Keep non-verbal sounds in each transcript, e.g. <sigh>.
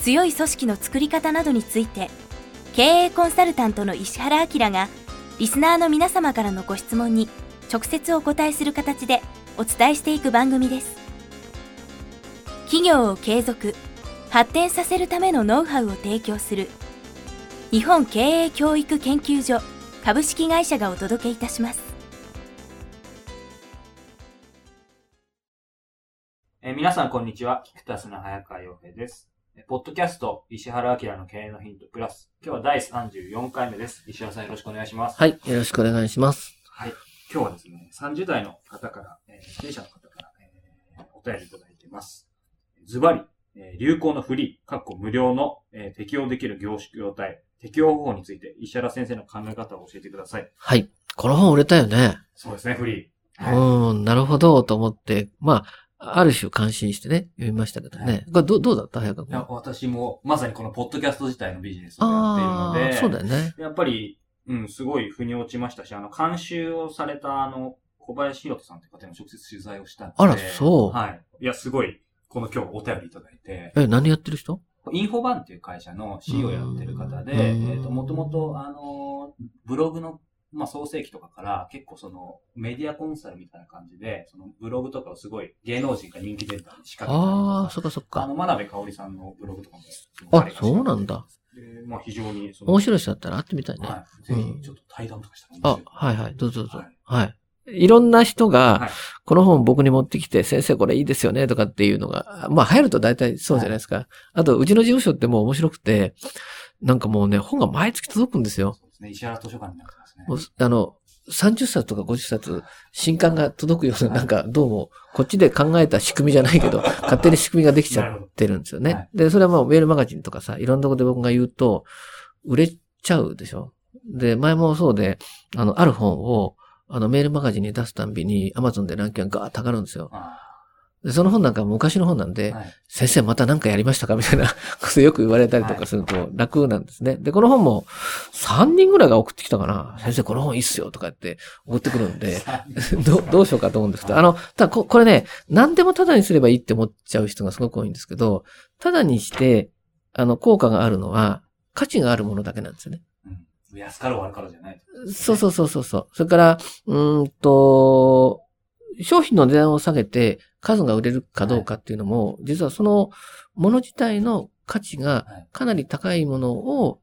強い組織の作り方などについて経営コンサルタントの石原明がリスナーの皆様からのご質問に直接お答えする形でお伝えしていく番組です企業を継続発展させるためのノウハウを提供する日本経営教育研究所株式会社がお届けいたしますえー皆さん、こんにちは。キクタスの早川洋平です。えーポッドキャスト、石原明の経営のヒントプラス。今日は第34回目です。石原さんよろしくお願いします。はい。よろしくお願いします。はい。今日はですね、30代の方から、えー経営者の方から、えーお便りいただいています。ズバリ、えー流行のフリー、かっこ無料の、えー適用できる凝縮用体、適用方法について、石原先生の考え方を教えてください。はい。この本売れたよね。そうですね、フリー。うはいーん、なるほど、と思って、まあ、ある種感心してね、読みましたけどはね。これどどうだった？早川いや君。私も、まさにこのポッドキャスト自体のビジネスをやっているのあで、あ、そうだよね。やっぱり、うん、すごい腑に落ちましたし、あの、監修をされた、あの、小林博人さんという方にも直接取材をしたんで。あらそうはい。いや、すごい、この今日お便りいただいて、え、何やってる人？インフォバンっていう会社の CEO をやってる方で、うんえっ、と、もともと、あの、ブログの、まあ、創世期とかから、結構その、メディアコンサルみたいな感じで、その、ブログとかをすごい芸能人が人気出たり仕掛けたりとああ、か、そっかそっか。あの、真鍋かおりさんのブログとかも、あそうなんだ。で、まあ、非常にその、面白い人だったら会ってみたいね。はい。ぜひ、ちょっと対談とかしたら面あ白い、はいはい。どうぞどうぞ。はいはい。いろんな人はがい、この本僕に持ってきて、先生これいいですよね、とかっていうのが、まあ流行ると大体そうじゃないですか。あと、うちの事務所ってもう面白くて、なんかもうね、本が毎月届くんですよ。そうですね。石原図書館になってますね。もうあの、30冊とか50冊、新刊が届くような、なんか、どうも、こっちで考えた仕組みじゃないけど、<laughs> 勝手に仕組みができちゃってるんですよね。で、それはもうメールマガジンとかさ、いろんなとこで僕が言うと、売れちゃうでしょ？で、前もそうで、あの、ある本を、あの、メールマガジンに出すたんびに、アマゾンでランキングがガーッと上がるんですよ。その本なんか昔の本なんで、ーはい。先生また何かやりましたか？みたいな <laughs> ことよく言われたりとかすると楽なんですね。で、この本も3人ぐらいが送ってきたかな。先生この本いいっすよとか言って送ってくるんで、どうどうしようかと思うんですけど、あの、ただここれね、何でもタダにすればいいって思っちゃう人がすごく多いんですけど、タダにして、あの、効果があるのは、価値があるものだけなんですよね。うん。安かろう悪かろうじゃない。そうそうそうそうそう。それから、うーんと、商品の値段を下げて数が売れるかどうかっていうのも、実はそのもの自体の価値がはい。かなり高いものを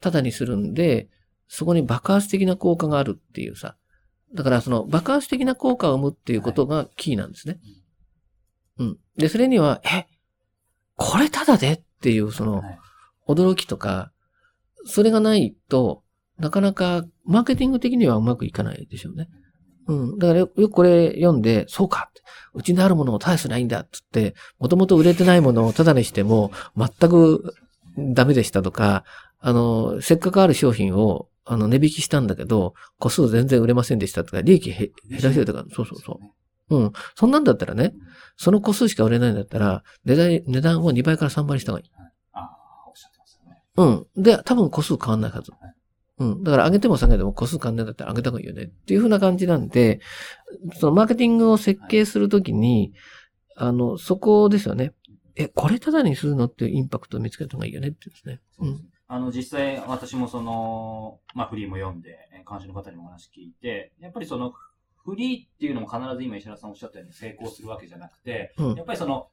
タダにするんで、そこに爆発的な効果があるっていうさ。だからその爆発的な効果を生むっていうことがキーなんですね。うん。で、それには、え、これタダでっていうそのはい驚きとか、それがないと、なかなかマーケティング的にはうまくいかないでしょうね。うん。だからよよくこれ読んで、そうかって。うちにあるものを大すないんだって言って、もともと売れてないものをタダにしても、全くダメでしたとか、あの、せっかくある商品を、あの、値引きしたんだけど、個数全然売れませんでしたとか、利益へ減らしてたから、そうそうそう。うん。そんなんだったらね、その個数しか売れないんだったら、値段、値段を2倍から3倍にした方がいい。ああ、おっしゃってますよね。うん。で、多分個数変わんないはずはい。うん。だから上げても下げても個数変わんないんだったら上げた方がいいよね。っていう風な感じなんで、そのマーケティングを設計するときに、あの、そこですよね。え、これただにするのっていうインパクトを見つけた方がいいよねっていうんですね。そうですあの、実際、私もその、まあ、フリーも読んで、えー監修の方にもお話聞いて、やっぱりその、フリーっていうのも必ず今石原さんおっしゃったように成功するわけじゃなくて、うんやっぱりその、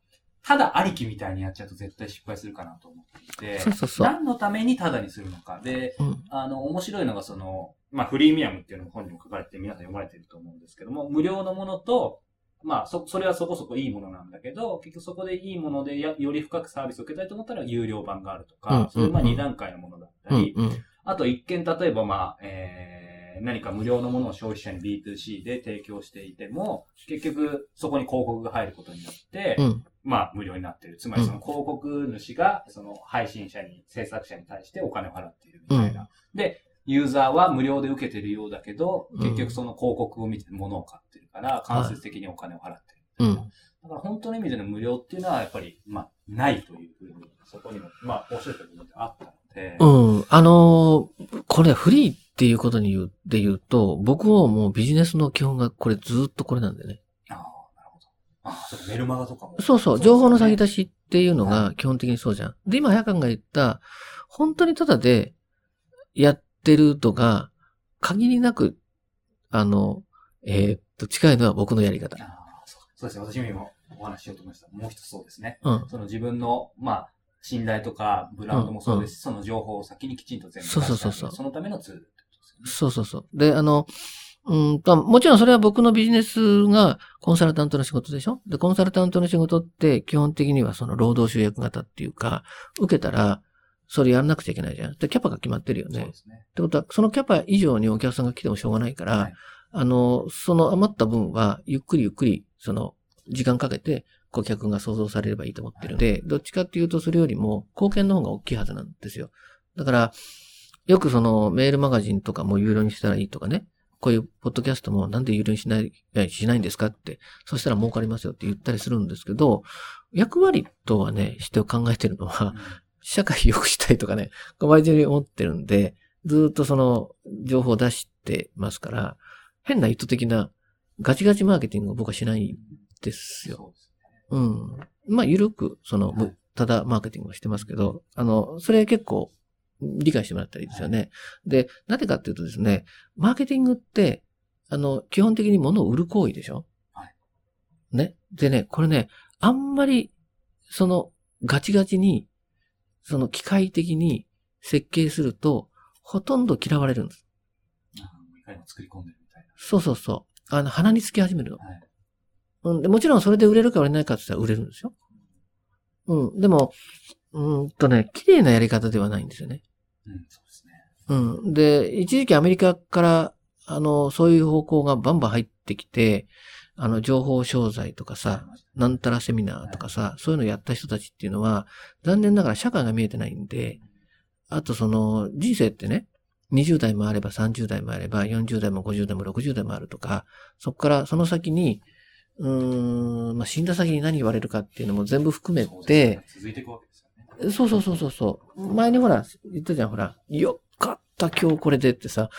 ただありきみたいにやっちゃうと絶対失敗するかなと思っていて、そうそうそう。何のためにただにするのか。で、うん。あの、面白いのがその、まあ、フリーミアムっていうのも本にも書かれて皆さん読まれてると思うんですけども、無料のものと、まあ、そ、それはそこそこいいものなんだけど、結局そこでいいものでや、より深くサービスを受けたいと思ったら有料版があるとか、うんそういうまあうんうん2段階のものだったうんり、。うん。あと一見例えばまあ、えー何か無料のものを消費者に B2C で提供していても、結局そこに広告が入ることによって、うん。まあ無料になってる。つまりその広告主がその配信者に、制作者に対してお金を払っているみたいな。で、ユーザーは無料で受けてるようだけど、うん結局その広告を見て物を買ってるから、間接的にお金を払ってる。うん。だから本当の意味での無料っていうのはやっぱり、まあ、ないというふうに、そこにも、まあ、おっしゃった部分であったので、うん。あのーこれフリーっていうことに言う、で言うと、僕ももうビジネスの基本がこれずっとこれなんでね。ああ、なるほど。ああ、メルマガとかも。そうそう、情報の先だ出しっていうのが基本的にそうじゃん。で、今、早川が言った、本当にただでやってるとか、限りなく、あの、えーっと、近いのは僕のやり方。ああそうそうですね。私も今お話ししようと思いました。もう一つそうですね。うん。その自分の、まあ、信頼とか、ブランドもそうですし、その情報を先にきちんと全部出してそうそうそうそうそのためのツールね。そうそうそう。で、あの、うんと、もちろんそれは僕のビジネスがコンサルタントの仕事でしょ？で、コンサルタントの仕事って基本的にはその労働集約型っていうか、受けたら、それやらなくちゃいけないじゃん。で、キャパが決まってるよね。そうですね。ってことは、そのキャパ以上にお客さんが来てもしょうがないから、はいあの、その余った分は、ゆっくりゆっくり、その、時間かけて、顧客が想像されればいいと思ってるんで、どっちかっていうと、それよりも、貢献の方が大きいはずなんですよ。だから、よくその、メールマガジンとかも有料にしたらいいとかね、こういうポッドキャストもなんで有料にしない、えしないんですかって、そしたら儲かりますよって言ったりするんですけど、役割とはね、して考えてるのは、社会良くしたいとかね、毎日思ってるんで、ずーっとその情報を出してますから、変な意図的なガチガチマーケティングを僕はしないんですよ。そうん。まあ、ゆるく、その、はい。ただマーケティングをしてますけど、あの、それ結構理解してもらったらいいですよね。で、なぜかっていうとですね、マーケティングって、あの、基本的に物を売る行為でしょ？はいね。でね、これね、あんまり、その、ガチガチに、その機械的に設計すると、ほとんど嫌われるんです。うんいかにも作り込んでるみたいな。そうそうそう。あの、鼻につき始めるの。はい。うん、でもちろんそれで売れるか売れないかって言ったら売れるんですよ。うん。でも、うーんとね、綺麗なやり方ではないんですよね。うん、そうですね。うん。で、一時期アメリカから、あの、そういう方向がバンバン入ってきて、あの、情報商材とかさ、なんたらセミナーとかさ、そういうのやった人たちっていうのは、残念ながら社会が見えてないんで、あとその、人生ってね、20代もあれば30代もあれば、40代も50代も60代もあるとか、そこからその先に、うーん、まあ、死んだ先に何言われるかっていうのも全部含めて、ね続いていくわけです。そうそうそうそうそう。前にほら、言ったじゃん、ほら、よかった、今日これでってさ、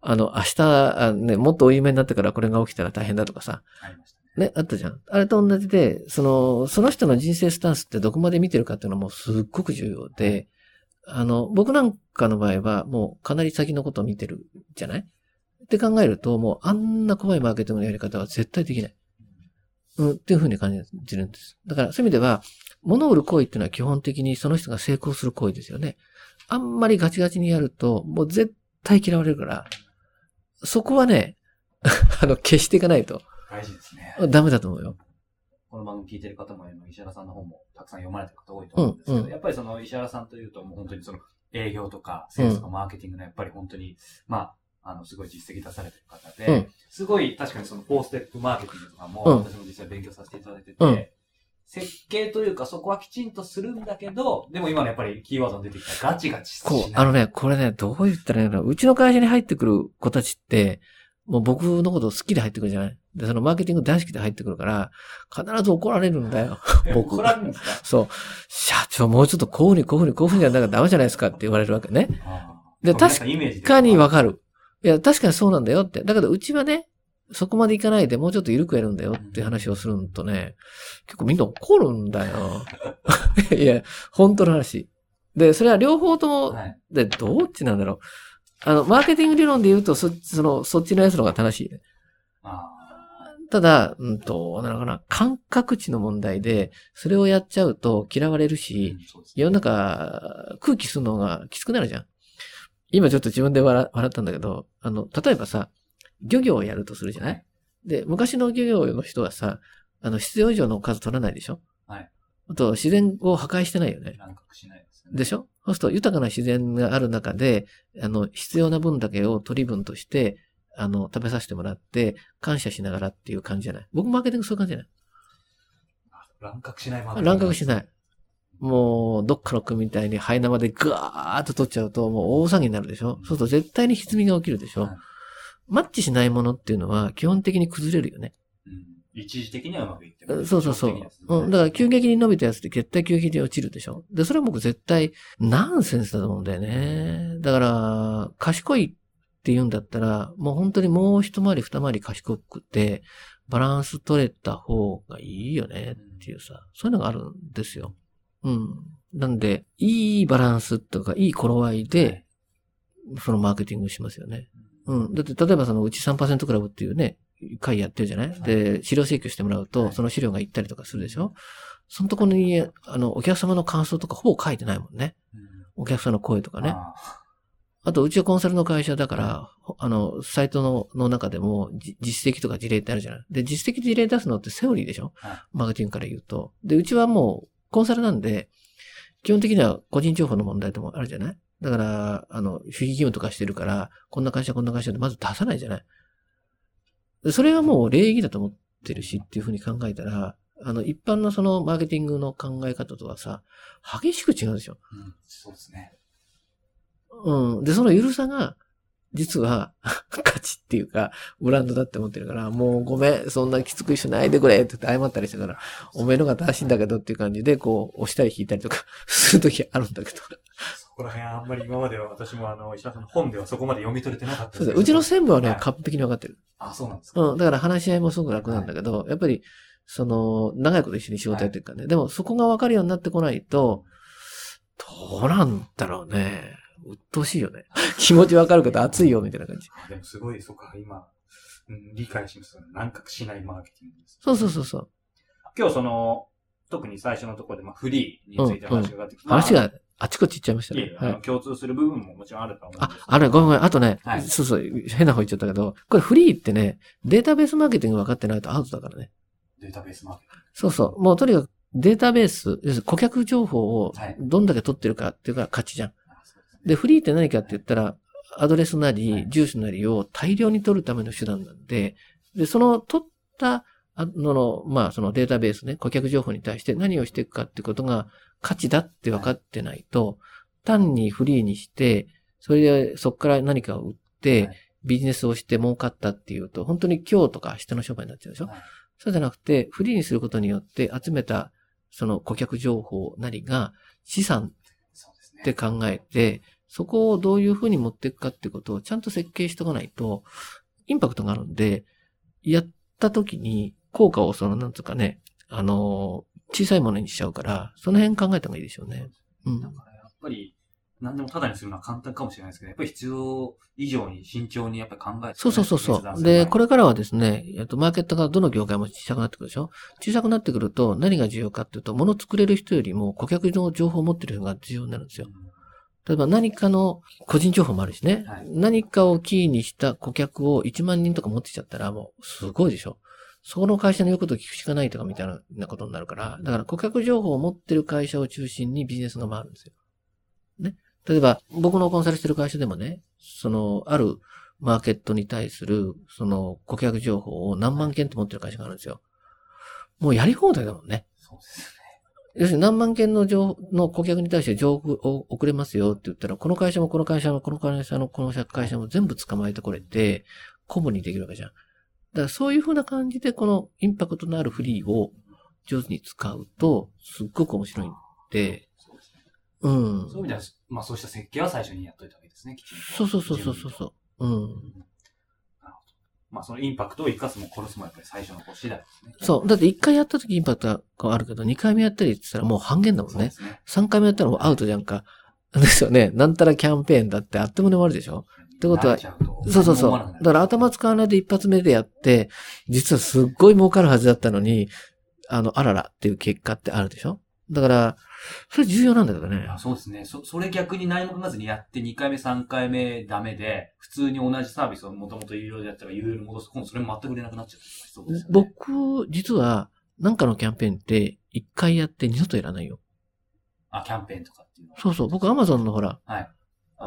あの、明日、あね、もっとお有名になってからこれが起きたら大変だとかさ、ありましたね。ね、あったじゃん。あれと同じで、その、その人の人生スタンスってどこまで見てるかっていうのもすっごく重要で、あの、僕なんかの場合はもうかなり先のことを見てるじゃない？って考えると、もうあんな怖いマーケティングのやり方は絶対できない。うん、っていうふうに感じるんです。だからそういう意味では、物を売る行為っていうのは基本的にその人が成功する行為ですよね。あんまりガチガチにやると、もう絶対嫌われるから、そこはね、<laughs> あの、消していかないと大事ですね。ダメだと思うよ。この番組聞いてる方も、あの石原さんの本もたくさん読まれてる方多いと思うんですけど、うんうんやっぱりその石原さんというと、もう本当にその営業とか、セールスとかマーケティングのやっぱり本当に、まあ、あの、すごい実績出されてる方で、うんすごい確かにその4ステップマーケティングとかも、うん私も実際勉強させていただいてて、うん設計というかそこはきちんとするんだけど、でも今のやっぱりキーワードに出てきたガチガチこう、あのね、これね、どう言ったらいいの。うちの会社に入ってくる子たちって、もう僕のこと好きで入ってくるじゃないで、そのマーケティング大好きで入ってくるから、必ず怒られるんだよ。<laughs> 僕怒られるんですか？そう。社長、もうちょっとこういうふうにこういうふうにこういうふうにやんなきゃダメじゃないですかって言われるわけね。で確かにわかかる。いや、確かにそうなんだよって。だけど、うちはね、そこまでいかないでもうちょっと緩くやるんだよって話をするとね、結構みんな怒るんだよ。<laughs> いや、本当の話。で、それは両方とも、はい。で、どっちなんだろう。あの、マーケティング理論で言うと、そ、その、そっちのやつの方が正しいね。あただ、うんと、なのかな、感覚値の問題で、それをやっちゃうと嫌われるーし、うんね世の中、空気するのがきつくなるじゃん。今ちょっと自分で笑笑ったんだけど、あの、例えばさ、漁業をやるとするじゃない？で、昔の漁業の人はさ、あの、必要以上の数取らないでしょ？はい。あと、自然を破壊してないよね。乱獲しないですよね。でしょ？そうすると豊かな自然がある中で、あの、必要な分だけを取り分として、あの、食べさせてもらって、感謝しながらっていう感じじゃない？僕マーケティングそういう感じじゃない？乱獲しないマーケティング乱獲しない。もう、どっかの国みたいにハイ生でガーッと取っちゃうと、もう大騒ぎになるでしょ？そうすると絶対に歪みが起きるでしょ、はいマッチしないものっていうのは基本的に崩れるよね。うん一時的にはうまくいってもそうそうそう。ねうん。だから急激に伸びたやつって絶対急激に落ちるでしょで、それは僕絶対ナンセンスだと思うんだよね。だから、賢いって言うんだったら、もう本当にもう一回り二回り賢くて、バランス取れた方がいいよねっていうさ、そういうのがあるんですよ。うん。なんで、いいバランスとか、いい頃合いで、そのマーケティングしますよね。うん。だって、例えばそのうち3%クラブっていうね、会やってるじゃない？で、資料請求してもらうと、はい。その資料が行ったりとかするでしょ？そのところに、あの、お客様の感想とかほぼ書いてないもんね。うん。お客さんの声とかね。ああ。と、うちはコンサルの会社だから、あの、サイトのの中でも、じ実績とか事例ってあるじゃない？で、実績事例出すのってセオリーでしょ？はい。マーケティングから言うと。で、うちはもう、コンサルなんで、基本的には個人情報の問題ともあるじゃない？だから、あの、守秘義務とかしてるから、こんな会社、こんな会社でまず出さないじゃないでそれはもう礼儀だと思ってるしっていうふうに考えたら、あの、一般のそのマーケティングの考え方とはさ、激しく違うでしょうんそうですね。うん。で、そのゆるさが、実は、<laughs> 価値っていうか、ブランドだって思ってるから、もうごめん、そんなきつくしないでくれって言って謝ったりしたから、おめえのが正しいんだけどっていう感じで、こう、押したり引いたりとか、するときあるんだけど。そこら辺あんまり今までは私もあの、石田さんの本ではそこまで読み取れてなかったそうだうちの専務はね、はい完璧にわかってる。あ、そうなんですか。うん。だから話し合いもすごく楽なんだけど、やっぱり、その、長いこと一緒に仕事やってるからね。でも、そこがわかるようになってこないと、どうなんだろうね。鬱陶しいよね。<laughs> 気持ちわかるけど熱いよ、みたいな感じ。あでもすごい、そっか、今、うん理解しました。乱獲しないマーケティングです。そうそうそうそう。今日その、特に最初のところで、まあ、フリーについて話が上がってきて、話があちこち行っちゃいましたねはい。共通する部分ももちろんあるとは思うすけ、どあれ、ごめんごめん。あとね、はいそうそう、変な方言っちゃったけど、これフリーってね、データベースマーケティング分かってないとアウトだからね。データベースマーケティング。そうそう。もうとにかくデータベース、要するに顧客情報をはいどんだけ取ってるかっていうか価値じゃん。あそうでフリーって何かって言ったら、アドレスなはりい、住所なりを大量に取るための手段なんで、で、その取った、あのの、まあ、そのデータベースね、顧客情報に対して何をしていくかってことが価値だって分かってないと、単にフリーにして、それでそこから何かを売って、はい。ビジネスをして儲かったっていうと、本当に今日とか明日の商売になっちゃうでしょ、はい。そうじゃなくて、フリーにすることによって集めたその顧客情報なりが資産。って考えて、そこをどういうふうに持っていくかってことをちゃんと設計しておかないと、インパクトがあるんで、やった時に効果をその、なんつうかね、あの、小さいものにしちゃうから、その辺考えた方がいいでしょうね。うんだからやっぱり、何でもタダにするのは簡単かもしれないですけど、やっぱり必要以上に慎重にやっぱり考えて、そうそうそうそう。で、これ、れからはですね、えっと、マーケットがどの業界も小さくなってくるでしょ小さくなってくると何が重要かっていうと、物作れる人よりも顧客の情報を持ってる人が重要になるんですよ。例えば何かの個人情報もあるしね、はい何かをキーにした顧客を1万人とか持ってきちゃったらもうすごいでしょ。そこの会社の言うことを聞くしかないとかみたいなことになるから、だから顧客情報を持ってる会社を中心にビジネスが回るんですよ。ね。例えば僕のコンサルしてる会社でもね、そのあるマーケットに対するその顧客情報を何万件って持ってる会社があるんですよ。もうやり放題だもんね。そうですよね。要するに何万件の情報の顧客に対して情報を送れますよって言ったら、この会社もこの会社もこの会社もこの会社も全部捕まえてこれて、コムにできるわけじゃん。だからそういう風な感じでこのインパクトのあるフリーを上手に使うと、すっごく面白いんで、そうですね。うん。そういう意味では、まあそうした設計は最初にやっといたわけですね、きちんと。そうそうそうそうそうそう。うん。うん。なるほど。まあそのインパクトを生かすも殺すもやっぱり最初のこう次第ですね。そう。だって一回やった時インパクトがあるけど、二回目やったりって言ったらもう半減だもんね。ね。三回目やったらもうアウトじゃんか。ですよね。なんたらキャンペーンだってあっという間に終わるでしょってことはそうそうそう。だから頭使わないで一発目でやって、実はすっごい儲かるはずだったのに、あの、あららっていう結果ってあるでしょ？だから、それ重要なんだけどね。あそうですね。そ、それ逆に何も考えずにやって2回目、3回目ダメで、普通に同じサービスをもともと有料でやったら有料に戻すと、今度それも全く売れなくなっちゃう。ね。僕、実は、なんかのキャンペーンって、一回やって二度とやらないよ。あ、キャンペーンとかっていうのは。そうそう。僕、アマゾンのほら、はい。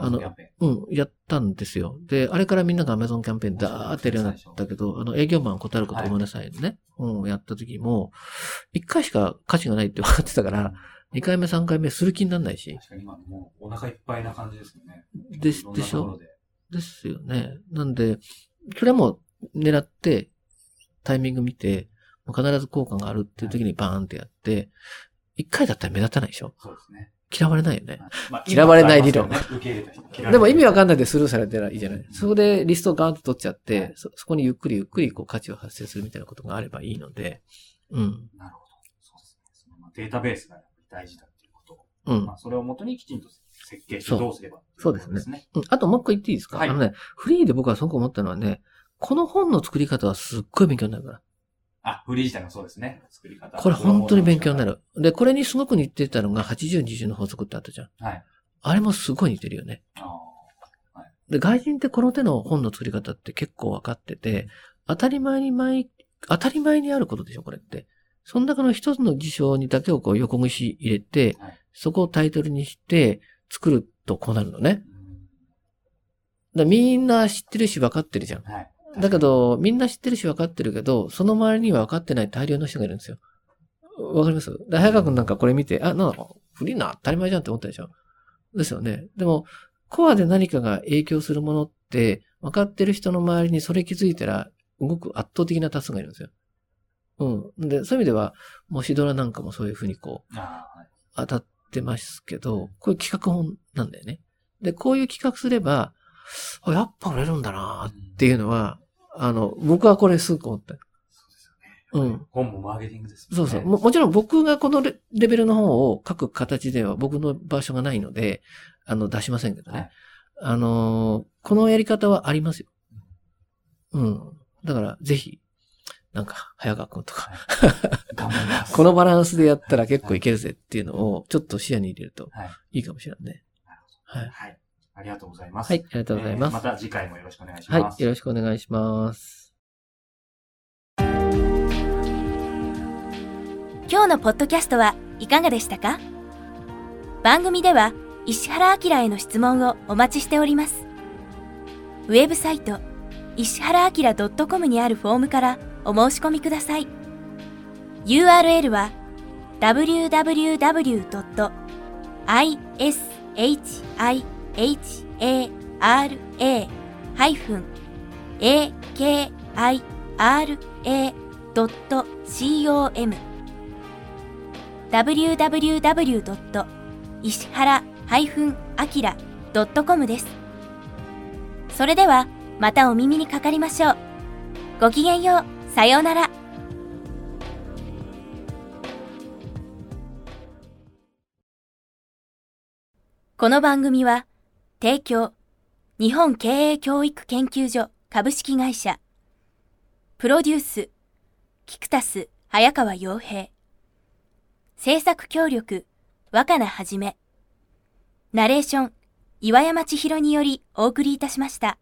あの、うん、やったんですよ。で、あれからみんながアマゾンキャンペーンダーってやるようになったけど、あの、営業マン断ることごめんなさいね。うん、やった時も、一回しか価値がないって分かってたから、二回目、三回目する気にならないし。確かに今もうお腹いっぱいな感じですよね。ででしょ？でですよね。なんで、それはもう狙って、タイミング見て、必ず効果があるっていう時にバーンってやって、一回だったら目立たないでしょ？そうですね。嫌われないよね。まあ嫌われない理論ねでも意味わかんないでスルーされてないいじゃない。そこでリストをガーンと取っちゃって、そ、そこにゆっくりゆっくりこう価値を発生するみたいなことがあればいいので、うん、なるほど。そうですね。そのまあデータベースがやっぱり大事だっていうこと。うんま。あ、それをもとにきちんと設計してそうどうすればそうです。ね。うんあともう一個言っていいですか、はいあのね、フリーで僕はすごく思ったのはね、この本の作り方はすっごい勉強になるから。あ、フリー自体もそうですね。作り方。これ本当に勉強になる。で、これにすごく似てたのが80、20の法則ってあったじゃん。はい。あれもすごい似てるよね。あで、外人ってこの手の本の作り方って結構分かってて、当たり前に前、当たり前にあることでしょ、これって。その中の一つの事象にだけをこう横串入れて、はいそこをタイトルにして作るとこうなるのね。だみんな知ってるし分かってるじゃん。はい。だけど、みんな知ってるし分かってるけど、その周りには分かってない大量の人がいるんですよ。わかります？で、早川くんなんかこれ見て、あ、なんだ、フリーな当たり前じゃんって思ったでしょ？ですよね。でも、コアで何かが影響するものって、分かってる人の周りにそれ気づいたら、動く圧倒的な多数がいるんですよ。うん。で、そういう意味では、もしドラなんかもそういうふうにこう、当たってますけど、こういう企画本なんだよね。で、こういう企画すれば、あやっぱ売れるんだなっていうのは、あの、僕はこれすごく思った。そうですよね。うん。本もマーケティングですもんね。そうそう。ももちろん僕がこのレレベルの本を書く形では僕の場所がないので、あの、出しませんけどね。はいあのーこのやり方はありますよ。うん。だから、ぜひ、なんか、早川くんとか。<laughs> このバランスでやったら結構いけるぜっていうのを、ちょっと視野に入れるとはい。いいかもしれないね。はい。はい。ありがとうございます。はい、ありがとうございます。えーまた次回もよろしくお願いしはます。い、よろしくお願いします。今日のポッドキャストはいかがでしたか？番組では石原明への質問をお待ちしております。ウェブサイト石原明 .com にあるフォームからお申し込みください。URL は www.ishihara.com www. 石原 -akira.com です。それではまたお耳にかかりましょう。ごきげんよう。さようなら。この番組は提供。日本経営教育研究所株式会社。プロデュース。キクタス早川洋平。制作協力。若菜はじめ。ナレーション。岩山千尋によりお送りいたしました。